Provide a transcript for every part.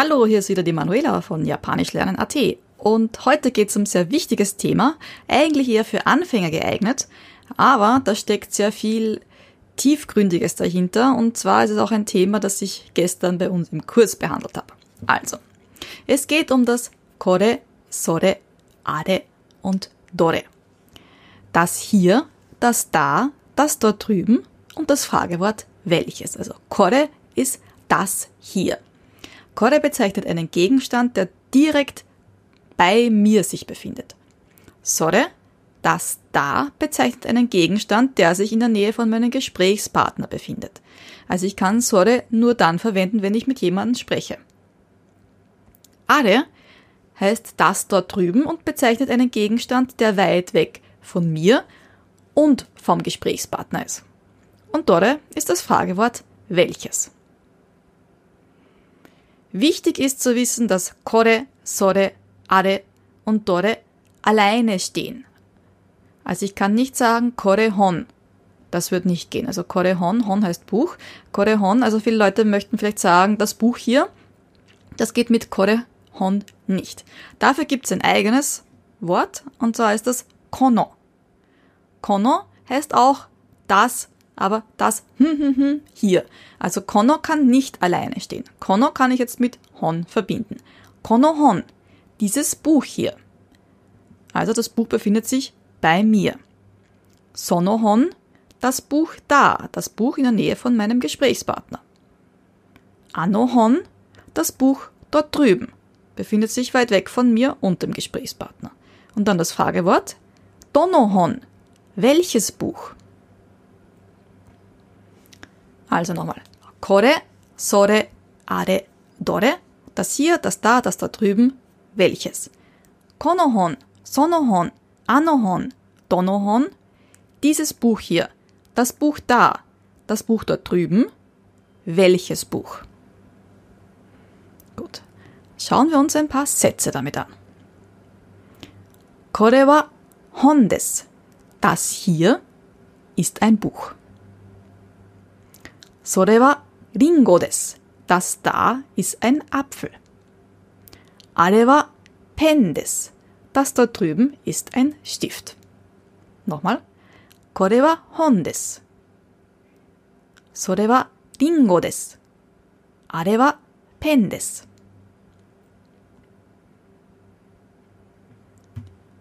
Hallo, hier ist wieder die Manuela von Japanischlernen.at und heute geht es um ein sehr wichtiges Thema, eigentlich eher für Anfänger geeignet, aber da steckt sehr viel Tiefgründiges dahinter und zwar ist es auch ein Thema, das ich gestern bei uns im Kurs behandelt habe. Also, es geht um das Kore, Sore, Are und Dore. Das hier, das da, das dort drüben und das Fragewort welches. Also Kore ist das hier. Kore bezeichnet einen Gegenstand, der direkt bei mir sich befindet. Sore, das da bezeichnet einen Gegenstand, der sich in der Nähe von meinem Gesprächspartner befindet. Also ich kann Sore nur dann verwenden, wenn ich mit jemandem spreche. Are heißt das dort drüben und bezeichnet einen Gegenstand, der weit weg von mir und vom Gesprächspartner ist. Und Dore ist das Fragewort welches. Wichtig ist zu wissen, dass Kore, Sore, Are und Dore alleine stehen. Also ich kann nicht sagen Kore Hon. Das wird nicht gehen. Also Kore Hon, Hon heißt Buch. Kore Hon, also viele Leute möchten vielleicht sagen, das Buch hier, das geht mit Kore Hon nicht. Dafür gibt es ein eigenes Wort und zwar ist das Kono. Kono heißt auch das aber das hm, hm, hm hier. Also Kono kann nicht alleine stehen. Kono kann ich jetzt mit Hon verbinden. Kono Hon, dieses Buch hier. Also das Buch befindet sich bei mir. Sono Hon, das Buch da, das Buch in der Nähe von meinem Gesprächspartner. Ano Hon, das Buch dort drüben, befindet sich weit weg von mir und dem Gesprächspartner. Und dann das Fragewort Donohon, welches Buch? Also nochmal. Kore, sore, are, dore. Das hier, das da, das da drüben. Welches? Konohon, sonohon, anohon, donohon. Dieses Buch hier. Das Buch da. Das Buch dort drüben. Welches Buch? Gut. Schauen wir uns ein paar Sätze damit an. Kore wa hon. Das hier ist ein Buch. それはリンゴです。Das da ist ein Apfel. あれはペンです。Das dort drüben ist ein Stift. Nochmal. これは本です。それはリンゴです。あれはペンです。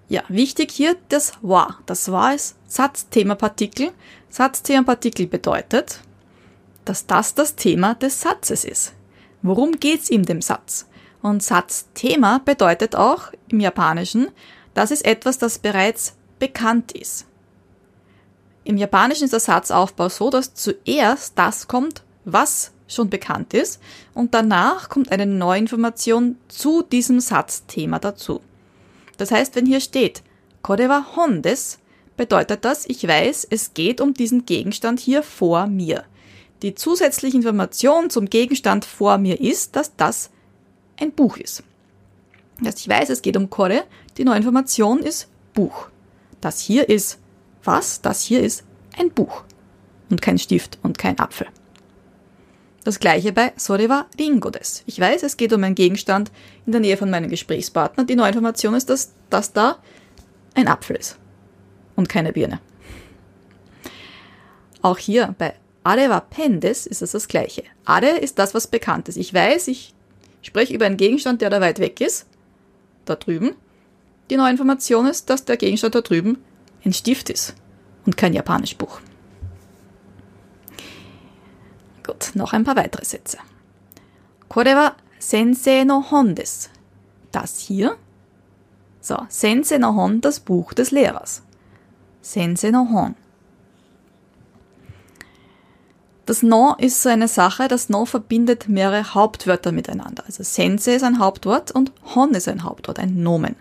Ja, wichtig hier das war. Das war ist Satzthema-Partikel. Satzthema-Partikel bedeutet, dass das das Thema des Satzes ist. Worum geht's in dem Satz? Und Satzthema bedeutet auch im Japanischen, das ist etwas, das bereits bekannt ist. Im Japanischen ist der Satzaufbau so, dass zuerst das kommt, was schon bekannt ist, und danach kommt eine neue Information zu diesem Satzthema dazu. Das heißt, wenn hier steht, Korewa Hondes, bedeutet das, ich weiß, es geht um diesen Gegenstand hier vor mir. Die zusätzliche Information zum Gegenstand vor mir ist, dass das ein Buch ist. Das heißt, ich weiß, es geht um Kore, die neue Information ist Buch. Das hier ist was? Das hier ist ein Buch. Und kein Stift und kein Apfel. Das gleiche bei Soreva Ringo des. Ich weiß, es geht um einen Gegenstand in der Nähe von meinem Gesprächspartner. Die neue Information ist, dass das da ein Apfel ist. Und keine Birne. Auch hier bei Are pendes ist es das Gleiche. Are ist das, was bekannt ist. Ich weiß, ich spreche über einen Gegenstand, der da weit weg ist, da drüben. Die neue Information ist, dass der Gegenstand da drüben ein Stift ist und kein japanisch Buch. Gut, noch ein paar weitere Sätze. Kore wa sensei no hon des. Das hier. So, sensei no hon, das Buch des Lehrers. Sensei no hon. Das No ist so eine Sache, das No verbindet mehrere Hauptwörter miteinander. Also Sense ist ein Hauptwort und Hon ist ein Hauptwort, ein Nomen.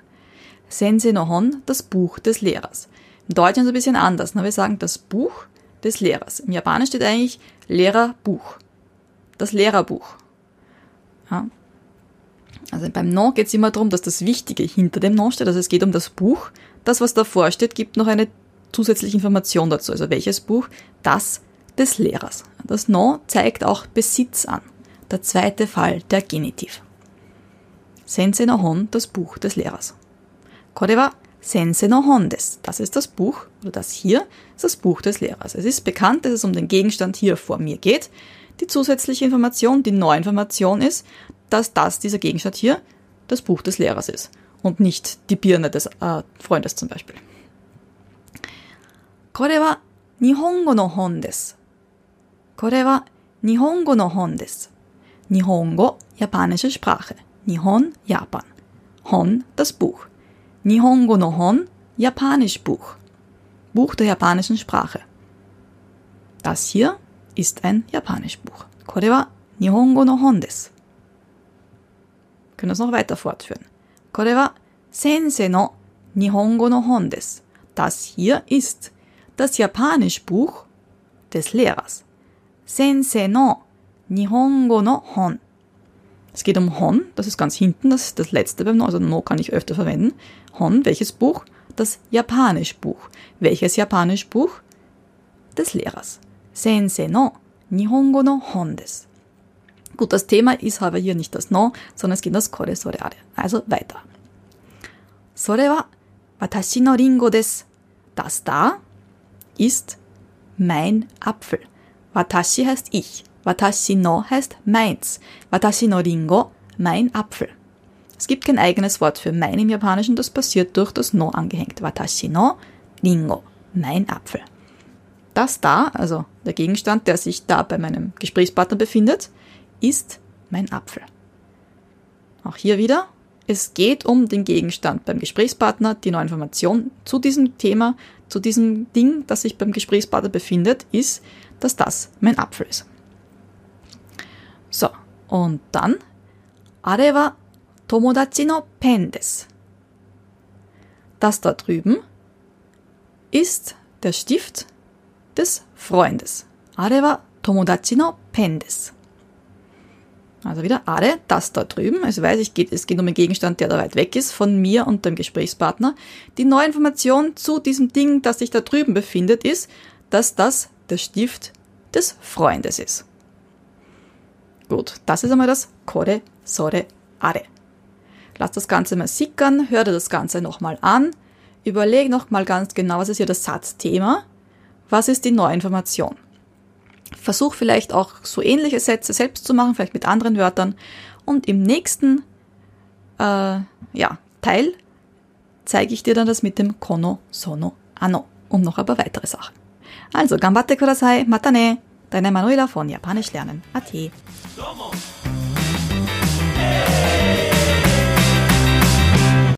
Sense no Hon, das Buch des Lehrers. Im Deutschen ist es ein bisschen anders. Ne? Wir sagen das Buch des Lehrers. Im Japanischen steht eigentlich Lehrerbuch. Das Lehrerbuch. Ja. Also beim No geht es immer darum, dass das Wichtige hinter dem No steht. Also es geht um das Buch. Das, was davor steht, gibt noch eine zusätzliche Information dazu. Also welches Buch? Das des Lehrers. Das No zeigt auch Besitz an. Der zweite Fall, der Genitiv. Sensei no Hon, das Buch des Lehrers. Kore wa Sensei no Hon des. Das ist das Buch, oder das hier ist das Buch des Lehrers. Es ist bekannt, dass es um den Gegenstand hier vor mir geht. Die zusätzliche Information, die neue Information ist, dass das, dieser Gegenstand hier, das Buch des Lehrers ist und nicht die Birne des äh, Freundes zum Beispiel. Kore wa Nihongo no Hon des. Kore wa Nihongo no Hon des. Nihongo, japanische Sprache. Nihon, Japan. Hon, das Buch. Nihongo no Hon, japanisch Buch. Buch der japanischen Sprache. Das hier ist ein japanisch Buch. Kore wa Nihongo no Hon desu. Können es noch weiter fortführen. Kore wa Sensei no Nihongo no Hon desu. Das hier ist das japanisch Buch des Lehrers. Sensei no Nihongo no Hon. Es geht um Hon, das ist ganz hinten, das ist das letzte beim No, also No kann ich öfter verwenden. Hon, welches Buch? Das japanisch Buch. Welches japanisch Buch? Des Lehrers. Sensei no Nihongo no Hon desu. Gut, das Thema ist aber hier nicht das No, sondern es geht um das Kore Sore Are. Also weiter. Sore wa watashi no ringo desu. Das da ist mein Apfel. Watashi heißt ich. Watashi no heißt meins. Watashi no ringo, mein Apfel. Es gibt kein eigenes Wort für mein im Japanischen, das passiert durch das no angehängt. Watashi no ringo, mein Apfel. Das da, also der Gegenstand, der sich da bei meinem Gesprächspartner befindet, ist mein Apfel. Auch hier wieder, es geht um den Gegenstand beim Gesprächspartner, die neue Information zu diesem Thema, zu diesem Ding, das sich beim Gesprächspartner befindet, ist, dass das mein Apfel ist. So, und dann, are wa tomodachi no pen. Das da drüben ist der Stift des Freundes. Are wa tomodachi no pen. Also wieder are, das da drüben. Also weiß ich, es geht um einen Gegenstand, der da weit weg ist von mir und dem Gesprächspartner. Die neue Information zu diesem Ding, das sich da drüben befindet, ist, dass das der Stift des Freundes ist. Gut, das ist einmal das Kore, Sore, Are. Lass das Ganze mal sickern, hör dir das Ganze nochmal an, überleg nochmal ganz genau, was ist hier das Satzthema, was ist die neue Information. Versuch vielleicht auch so ähnliche Sätze selbst zu machen, vielleicht mit anderen Wörtern. Und im nächsten äh, ja, Teil zeige ich dir dann das mit dem Kono, Sono, Ano und noch ein paar weitere Sachen. Also, gambatte kudasai, matane, deine Manuela von Japanisch lernen. Ate.